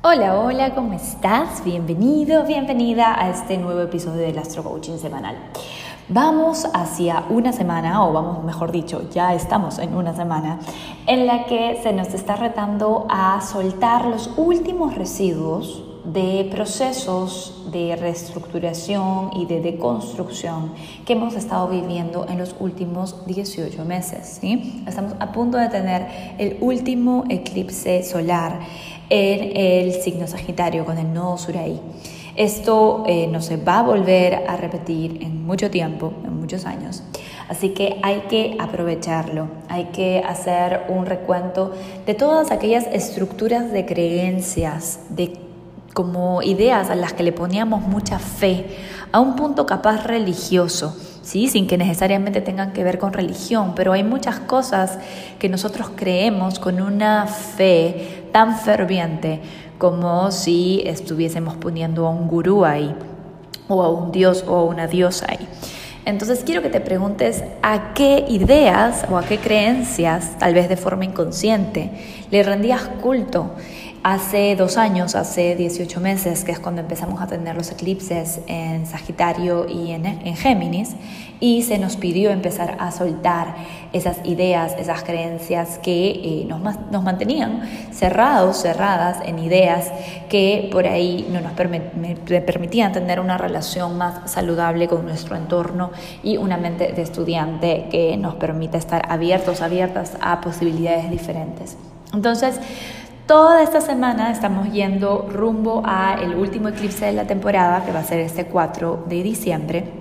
Hola, hola, ¿cómo estás? Bienvenido, bienvenida a este nuevo episodio del Astro Coaching semanal. Vamos hacia una semana, o vamos, mejor dicho, ya estamos en una semana, en la que se nos está retando a soltar los últimos residuos de procesos de reestructuración y de deconstrucción que hemos estado viviendo en los últimos 18 meses. ¿sí? Estamos a punto de tener el último eclipse solar en el signo Sagitario con el nodo sur ahí. Esto eh, no se va a volver a repetir en mucho tiempo, en muchos años. Así que hay que aprovecharlo, hay que hacer un recuento de todas aquellas estructuras de creencias, de como ideas a las que le poníamos mucha fe, a un punto capaz religioso, ¿sí? sin que necesariamente tengan que ver con religión, pero hay muchas cosas que nosotros creemos con una fe tan ferviente como si estuviésemos poniendo a un gurú ahí, o a un dios o a una diosa ahí. Entonces quiero que te preguntes a qué ideas o a qué creencias, tal vez de forma inconsciente, le rendías culto Hace dos años, hace 18 meses, que es cuando empezamos a tener los eclipses en Sagitario y en, Géminis, y se nos pidió empezar a soltar esas ideas, esas creencias que eh, nos, nos, mantenían cerrados, cerradas en ideas que por ahí no nos permitían tener una relación más saludable con nuestro entorno y una mente de estudiante que nos permita estar abiertos, abiertas a posibilidades diferentes. Entonces, Toda esta semana estamos yendo rumbo a el último eclipse de la temporada, que va a ser este 4 de diciembre.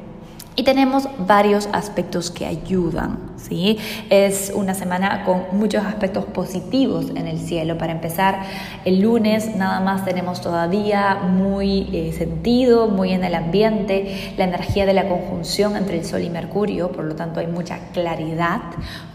Y tenemos varios aspectos que ayudan, ¿sí? Es una semana con muchos aspectos positivos en el cielo. Para empezar, el lunes nada más tenemos todavía muy eh, sentido, muy en el ambiente, la energía de la conjunción entre el Sol y Mercurio, por lo tanto hay mucha claridad,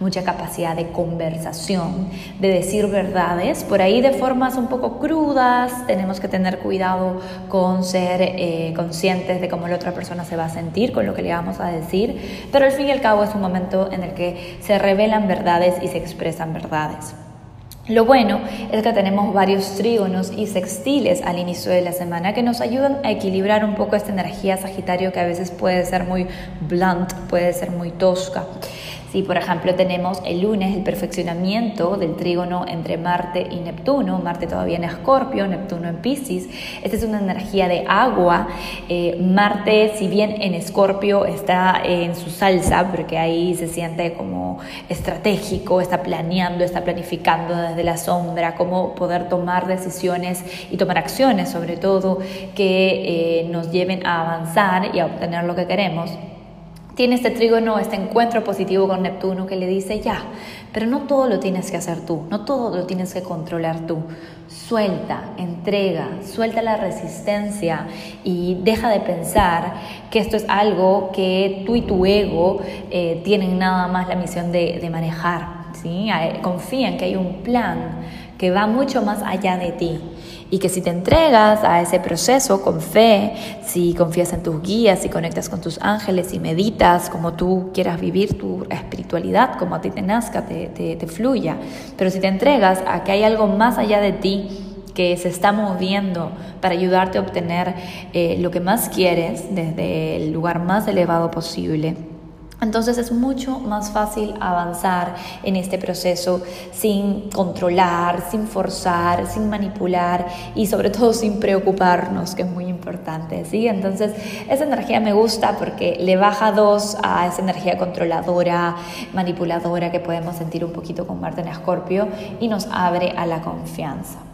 mucha capacidad de conversación, de decir verdades, por ahí de formas un poco crudas, tenemos que tener cuidado con ser eh, conscientes de cómo la otra persona se va a sentir, con lo que le vamos a decir, pero al fin y al cabo es un momento en el que se revelan verdades y se expresan verdades. Lo bueno es que tenemos varios trígonos y sextiles al inicio de la semana que nos ayudan a equilibrar un poco esta energía Sagitario que a veces puede ser muy blunt, puede ser muy tosca. Si, por ejemplo, tenemos el lunes el perfeccionamiento del trígono entre Marte y Neptuno, Marte todavía en Escorpio, Neptuno en Pisces, esta es una energía de agua. Eh, Marte, si bien en Escorpio está en su salsa, porque ahí se siente como estratégico, está planeando, está planificando desde la sombra, cómo poder tomar decisiones y tomar acciones, sobre todo, que eh, nos lleven a avanzar y a obtener lo que queremos tiene este trígono, este encuentro positivo con Neptuno que le dice, ya, pero no todo lo tienes que hacer tú, no todo lo tienes que controlar tú. Suelta, entrega, suelta la resistencia y deja de pensar que esto es algo que tú y tu ego eh, tienen nada más la misión de, de manejar. ¿sí? Confía en que hay un plan que va mucho más allá de ti y que si te entregas a ese proceso con fe, si confías en tus guías, si conectas con tus ángeles y meditas como tú quieras vivir tu espiritualidad, como a ti te nazca, te, te, fluya, pero si te entregas a que hay algo más allá de ti, que se está moviendo para ayudarte a obtener eh, lo que más quieres desde el lugar más elevado posible, entonces es mucho más fácil avanzar en este proceso sin controlar, sin forzar, sin manipular y sobre todo sin preocuparnos, que es muy importante. ¿sí? Entonces esa energía me gusta porque le baja dos a esa energía controladora, manipuladora que podemos sentir un poquito con Marte en Escorpio y nos abre a la confianza.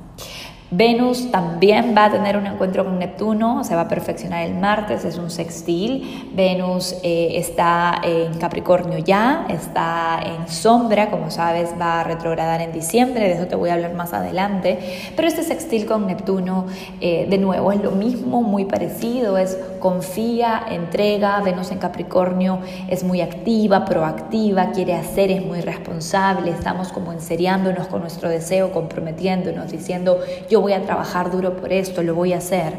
Venus también va a tener un encuentro con Neptuno, se va a perfeccionar el martes, es un sextil. Venus eh, está en Capricornio ya, está en sombra, como sabes, va a retrogradar en diciembre, de eso te voy a hablar más adelante. Pero este sextil con Neptuno, eh, de nuevo, es lo mismo, muy parecido, es confía, entrega. Venus en Capricornio es muy activa, proactiva, quiere hacer, es muy responsable. Estamos como enseriándonos con nuestro deseo, comprometiéndonos, diciendo yo voy a trabajar duro por esto, lo voy a hacer.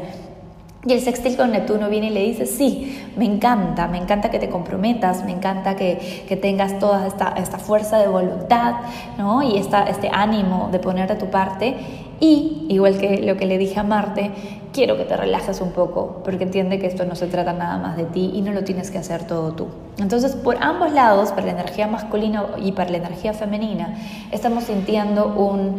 Y el sextil con Neptuno viene y le dice, sí, me encanta, me encanta que te comprometas, me encanta que, que tengas toda esta, esta, fuerza de voluntad ¿no? y esta, este ánimo de ponerte a tu parte. Y, igual que lo que le dije a Marte, quiero que te relajes un poco, porque entiende que esto no se trata nada más de ti y no lo tienes que hacer todo tú. Entonces, por ambos lados, para la energía masculina y para la energía femenina, estamos sintiendo un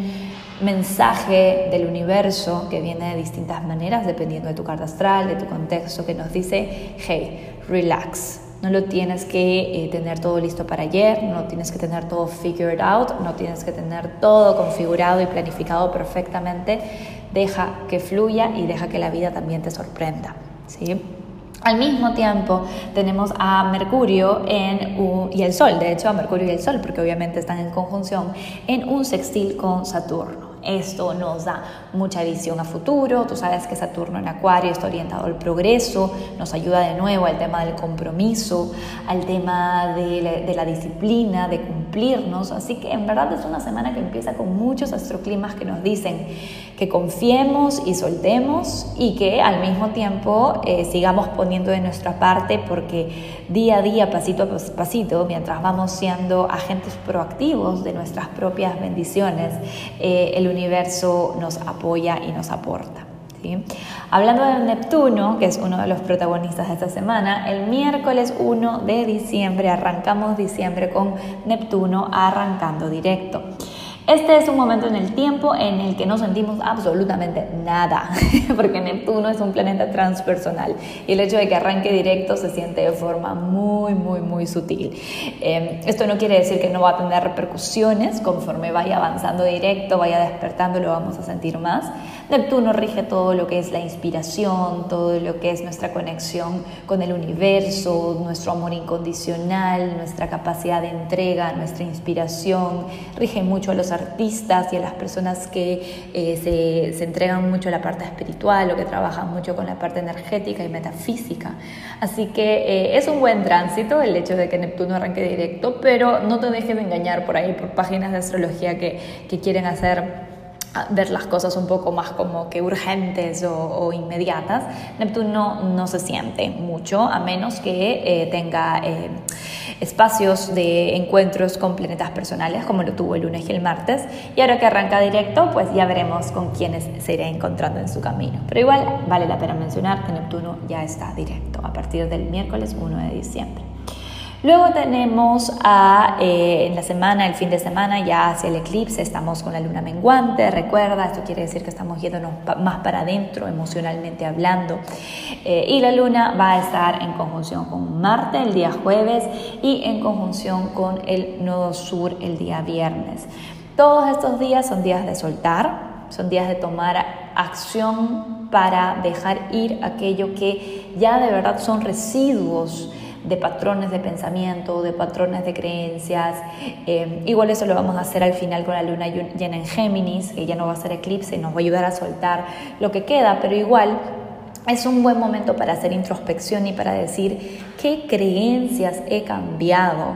mensaje del universo que viene de distintas maneras, dependiendo de tu carta astral, de tu contexto, que nos dice, hey, relax. No lo tienes que eh, tener todo listo para ayer, no tienes que tener todo figured out, no tienes que tener todo configurado y planificado perfectamente. Deja que fluya y deja que la vida también te sorprenda. ¿sí? Al mismo tiempo tenemos a Mercurio en y el Sol, de hecho a Mercurio y el Sol, porque obviamente están en conjunción, en un sextil con Saturno. Esto nos da mucha visión a futuro. Tú sabes que Saturno en Acuario está orientado al progreso, nos ayuda de nuevo al tema del compromiso, al tema de la, disciplina, de cumplirnos. Así que en verdad es una semana que empieza con muchos astroclimas que nos dicen que confiemos y soltemos y que al mismo tiempo eh, sigamos poniendo de nuestra parte porque día a día, pasito a pasito, mientras vamos siendo agentes proactivos de nuestras propias bendiciones, eh, el universo nos apoya y nos aporta. Hablando de Neptuno, que es uno de los protagonistas de esta semana, el miércoles 1 de diciembre arrancamos diciembre con Neptuno arrancando directo. Este es un momento en el tiempo en el que no sentimos absolutamente nada, porque Neptuno es un planeta transpersonal y el hecho de que arranque directo se siente de forma muy, muy, muy sutil. Em, esto no quiere decir que no va a tener repercusiones, conforme vaya avanzando directo, vaya despertando, lo vamos a sentir más. Neptuno rige todo lo que es la inspiración, todo lo que es nuestra conexión con el universo, nuestro amor incondicional, nuestra capacidad de entrega, nuestra inspiración, rige mucho a los artistas y a las personas que eh, se, se, entregan mucho a la parte espiritual o que trabajan mucho con la parte energética y metafísica. Así que eh, es un buen tránsito el hecho de que Neptuno arranque directo, pero no te dejes de engañar por ahí, por páginas de astrología que, que quieren hacer ver las cosas un poco más como que urgentes o, inmediatas, Neptuno no se siente mucho, a menos que eh, tenga eh, espacios de encuentros con planetas personales, como lo tuvo el lunes y el martes. Y ahora que arranca directo, pues ya veremos con quiénes se irá encontrando en su camino. Pero igual vale la pena mencionar que Neptuno ya está directo a partir del miércoles 1 de diciembre. Luego tenemos a, eh, en la semana, el fin de semana, ya hacia el eclipse, estamos con la luna menguante, recuerda, esto quiere decir que estamos yéndonos más para adentro, emocionalmente hablando. Eh, y la luna va a estar en conjunción con Marte el día jueves y en conjunción con el nodo sur el día viernes. Todos estos días son días de soltar, son días de tomar acción para dejar ir aquello que ya de verdad son residuos de patrones de pensamiento, de patrones de creencias. Eh, igual eso lo vamos a hacer al final con la luna llena en Géminis, que ya no va a ser eclipse, nos va a ayudar a soltar lo que queda, pero igual es un buen momento para hacer introspección y para decir qué creencias he cambiado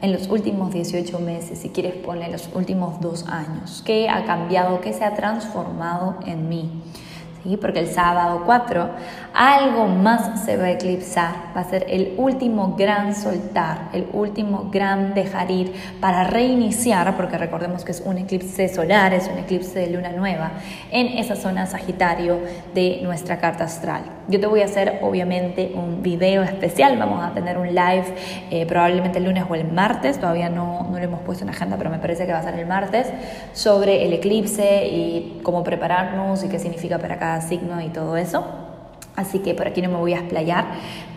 en los últimos 18 meses, si quieres poner los últimos dos años, qué ha cambiado, qué se ha transformado en mí. ¿Sí? Porque el sábado 4 algo más se va a eclipsar, va a ser el último gran soltar, el último gran dejar ir para reiniciar, porque recordemos que es un eclipse solar, es un eclipse de luna nueva, en esa zona Sagitario de nuestra carta astral. Yo te voy a hacer obviamente un video especial, vamos a tener un live eh, probablemente el lunes o el martes, todavía no, no lo hemos puesto en agenda, pero me parece que va a ser el martes, sobre el eclipse y cómo prepararnos y qué significa para cada signo y todo eso. Así que por aquí no me voy a explayar,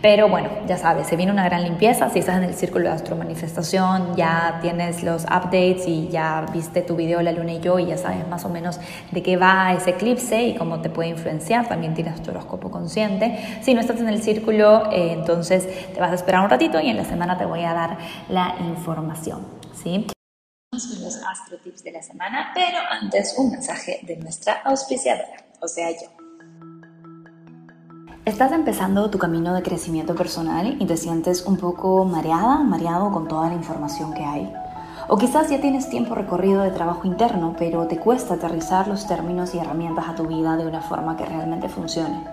pero bueno, ya sabes, se viene una gran limpieza. Si estás en el círculo de astromanifestación, ya tienes los updates y ya viste tu video La Luna y yo y ya sabes más o menos de qué va ese eclipse y cómo te puede influenciar. También tienes tu horóscopo consciente. Si no estás en el círculo, eh, entonces te vas a esperar un ratito y en la semana te voy a dar la información. ¿sí? Vamos los astro tips de la semana, pero antes un mensaje de nuestra auspiciadora, o sea yo. Estás empezando tu camino de crecimiento personal y te sientes un poco mareada, mareado con toda la información que hay. O quizás ya tienes tiempo recorrido de trabajo interno, pero te cuesta aterrizar los términos y herramientas a tu vida de una forma que realmente funcione.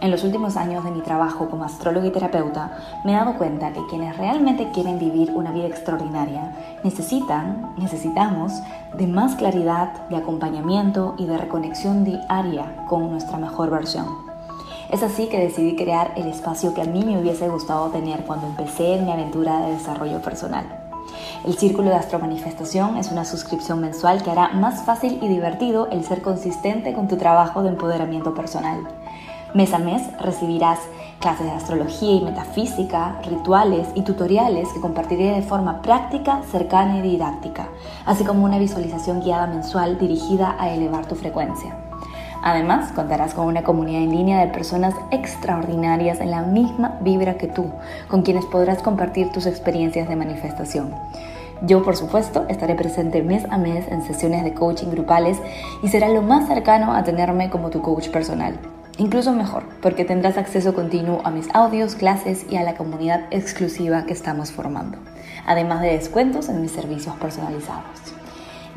En los últimos años de mi trabajo como astrólogo y terapeuta, me he dado cuenta que quienes realmente quieren vivir una vida extraordinaria necesitan, necesitamos, de más claridad, de acompañamiento y de reconexión diaria con nuestra mejor versión. Es así que decidí crear el espacio que a mí me hubiese gustado tener cuando empecé en mi aventura de desarrollo personal. El Círculo de Astromanifestación es una suscripción mensual que hará más fácil y divertido el ser consistente con tu trabajo de empoderamiento personal. Mes a mes recibirás clases de astrología y metafísica, rituales y tutoriales que compartiré de forma práctica, cercana y didáctica, así como una visualización guiada mensual dirigida a elevar tu frecuencia. Además, contarás con una comunidad en línea de personas extraordinarias en la misma vibra que tú, con quienes podrás compartir tus experiencias de manifestación. Yo, por supuesto, estaré presente mes a mes en sesiones de coaching grupales y será lo más cercano a tenerme como tu coach personal. Incluso mejor, porque tendrás acceso continuo a mis audios, clases y a la comunidad exclusiva que estamos formando, además de descuentos en mis servicios personalizados.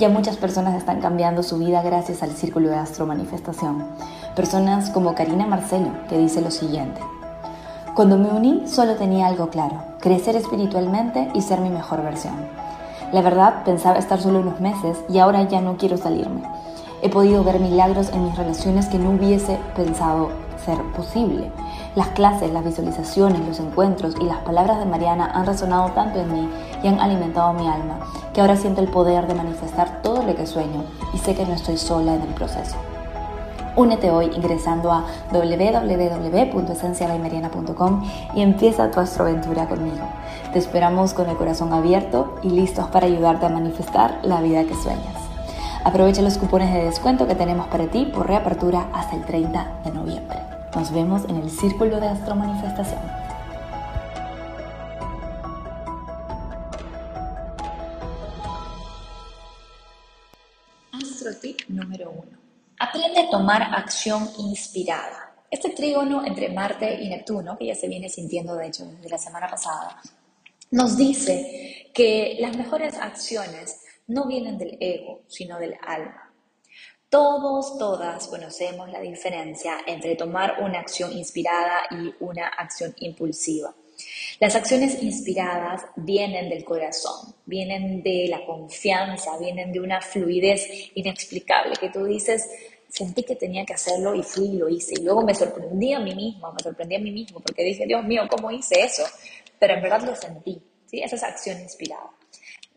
Ya muchas personas están cambiando su vida gracias al Círculo de Astro Manifestación. Personas como Karina Marcelo, que dice lo siguiente. Cuando me uní solo tenía algo claro, crecer espiritualmente y ser mi mejor versión. La verdad pensaba estar solo unos meses y ahora ya no quiero salirme. He podido ver milagros en mis relaciones que no hubiese pensado ser posible. Las clases, las visualizaciones, los encuentros y las palabras de Mariana han resonado tanto en mí y han alimentado mi alma, que ahora siento el poder de manifestar todo lo que sueño y sé que no estoy sola en el proceso. Únete hoy ingresando a www.esencialaymariana.com y empieza tu astroaventura conmigo. Te esperamos con el corazón abierto y listos para ayudarte a manifestar la vida que sueñas. Aprovecha los cupones de descuento que tenemos para ti por reapertura hasta el 30 de noviembre. Nos vemos en el Círculo de Astromanifestación. Astro tip número uno. Aprende a tomar acción inspirada. Este trígono entre Marte y Neptuno, que ya se viene sintiendo de hecho desde la semana pasada, nos dice que las mejores acciones no vienen del ego, sino del alma. Todos, todas conocemos la diferencia entre tomar una acción inspirada y una acción impulsiva. Las acciones inspiradas vienen del corazón, vienen de la confianza, vienen de una fluidez inexplicable que tú dices, sentí que tenía que hacerlo y fui y lo hice. Y luego me sorprendí a mí mismo, me sorprendí a mí mismo porque dije, Dios mío, ¿cómo hice eso? Pero en verdad lo sentí, ¿sí? Esa es acción inspirada.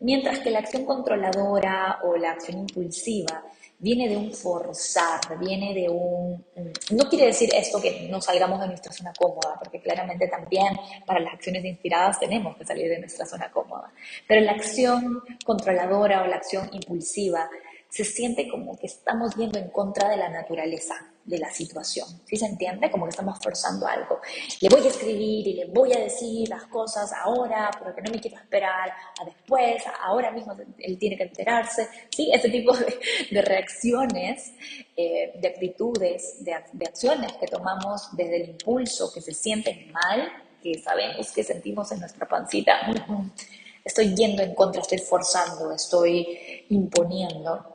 Mientras que la acción controladora o la acción impulsiva viene de un forzar, viene de un... No quiere decir esto que no salgamos de nuestra zona cómoda, porque claramente también para las acciones inspiradas tenemos que salir de nuestra zona cómoda, pero la acción controladora o la acción impulsiva se siente como que estamos yendo en contra de la naturaleza de la situación. ¿Sí se entiende? Como que estamos forzando algo. Le voy a escribir y le voy a decir las cosas ahora, porque no me quiero esperar a después, ahora mismo él tiene que enterarse. ¿Sí? Ese tipo de, reacciones, eh, de actitudes, de, acciones que tomamos desde el impulso, que se sienten mal, que sabemos que sentimos en nuestra pancita. Estoy yendo en contra, estoy forzando, estoy imponiendo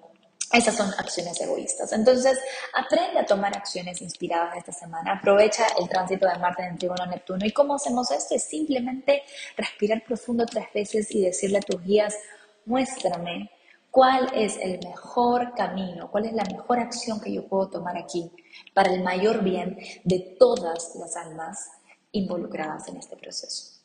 esas son acciones egoístas. Entonces, aprende a tomar acciones inspiradas esta semana. Aprovecha el tránsito de Marte en el trígono Neptuno. ¿Y cómo hacemos esto? Es simplemente respirar profundo tres veces y decirle a tus guías, muéstrame cuál es el mejor camino, cuál es la mejor acción que yo puedo tomar aquí para el mayor bien de todas las almas involucradas en este proceso.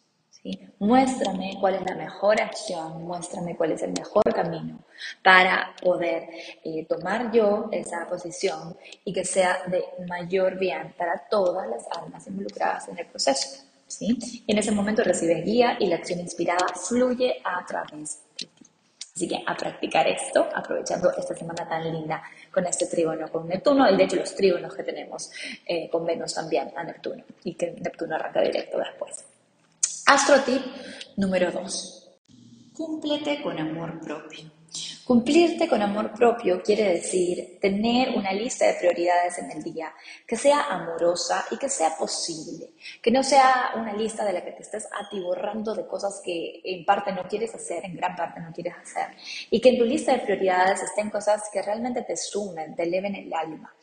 Muéstrame cuál es la mejor acción, muéstrame cuál es el mejor camino para poder eh, tomar yo esa posición y que sea de mayor bien para todas las almas involucradas en el proceso. ¿sí? Y en ese momento recibes guía y la acción inspirada fluye a través de ti. Así que a practicar esto, aprovechando esta semana tan linda con este trígono con Neptuno y de hecho los trígonos que tenemos eh, con Venus también a Neptuno y que Neptuno arranca directo después. Astrotip número 2. Cúmplete con amor propio. Cumplirte con amor propio quiere decir tener una lista de prioridades en el día que sea amorosa y que sea posible, que no sea una lista de la que te estés atiborrando de cosas que en parte no quieres hacer, en gran parte no quieres hacer, y que en tu lista de prioridades estén cosas que realmente te sumen, te eleven el alma.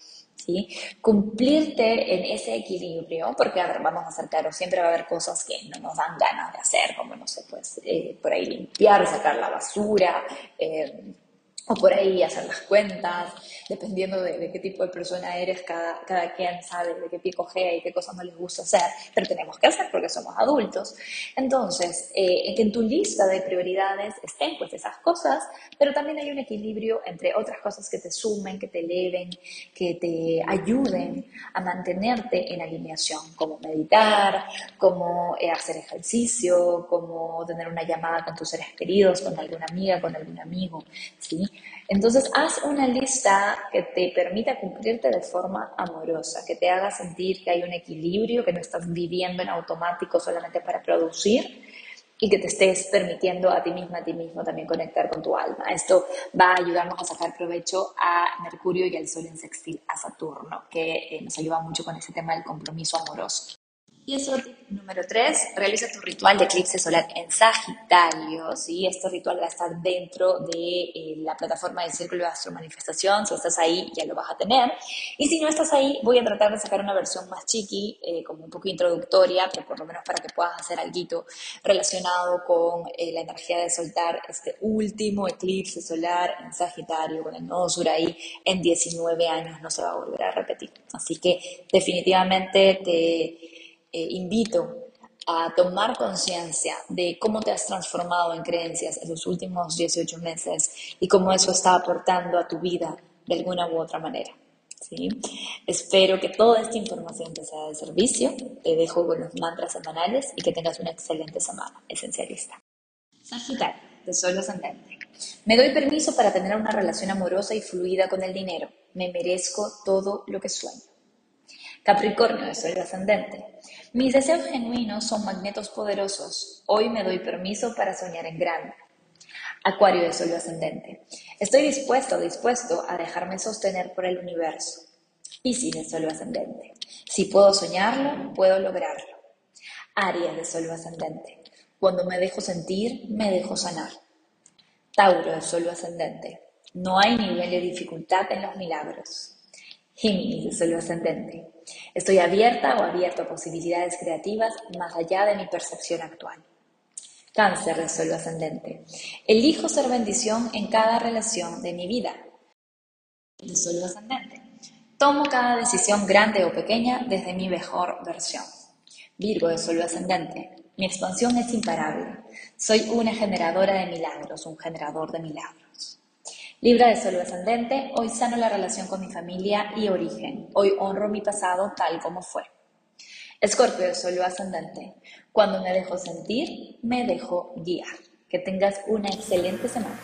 ¿Sí? Cumplirte en ese equilibrio, porque a ver, vamos a ser claros, siempre va a haber cosas que no nos dan ganas de hacer, como no sé, pues eh, por ahí limpiar, sacar la basura, eh, o por ahí hacer las cuentas, dependiendo de, qué tipo de persona eres, cada, cada quien sabe de qué pie cogea y qué cosas no les gusta hacer, pero tenemos que hacer porque somos adultos. Entonces, eh, que en tu lista de prioridades estén pues esas cosas, pero también hay un equilibrio entre otras cosas que te sumen, que te eleven, que te ayuden a mantenerte en alineación, como meditar, como eh, hacer ejercicio, como tener una llamada con tus seres queridos, con alguna amiga, con algún amigo, ¿sí? Entonces, haz una lista que te permita cumplirte de forma amorosa, que te haga sentir que hay un equilibrio, que no estás viviendo en automático solamente para producir y que te estés permitiendo a ti misma, a ti mismo también conectar con tu alma. Esto va a ayudarnos a sacar provecho a Mercurio y al Sol en sextil a Saturno, que eh, nos ayuda mucho con ese tema del compromiso amoroso. Y eso número 3, realiza tu ritual de eclipse solar en Sagitario, ¿sí? Este ritual va a estar dentro de eh, la plataforma del Círculo de Astro Manifestación, si estás ahí ya lo vas a tener. Y si no estás ahí, voy a tratar de sacar una versión más chiqui, eh, como un poco introductoria, pero por lo menos para que puedas hacer algo relacionado con eh, la energía de soltar este último eclipse solar en Sagitario, con el nodo sur ahí, en 19 años no se va a volver a repetir. Así que definitivamente te eh, invito a tomar conciencia de cómo te has transformado en creencias en los últimos 18 meses y cómo eso está aportando a tu vida de alguna u otra manera. ¿sí? Espero que toda esta información te sea de servicio. Te dejo con los mantras semanales y que tengas una excelente semana, esencialista. Sagitario, de Sol ascendente. Me doy permiso para tener una relación amorosa y fluida con el dinero. Me merezco todo lo que sueño. Capricornio de Sol ascendente. Mis deseos genuinos son magnetos poderosos. Hoy me doy permiso para soñar en grande. Acuario de Sol ascendente. Estoy dispuesto, dispuesto a dejarme sostener por el universo. Piscis de Sol ascendente. Si puedo soñarlo, puedo lograrlo. Aries de Sol ascendente. Cuando me dejo sentir, me dejo sanar. Tauro de Sol ascendente. No hay nivel de dificultad en los milagros. Géminis de Sol ascendente. Estoy abierta o abierto a posibilidades creativas más allá de mi percepción actual. Cáncer de suelo ascendente. Elijo ser bendición en cada relación de mi vida. De suelo ascendente. Tomo cada decisión grande o pequeña desde mi mejor versión. Virgo de suelo ascendente. Mi expansión es imparable. Soy una generadora de milagros, un generador de milagros. Libra de Sol ascendente, hoy sano la relación con mi familia y origen. Hoy honro mi pasado tal como fue. Escorpio de Sol ascendente, cuando me dejo sentir, me dejo guiar. Que tengas una excelente semana.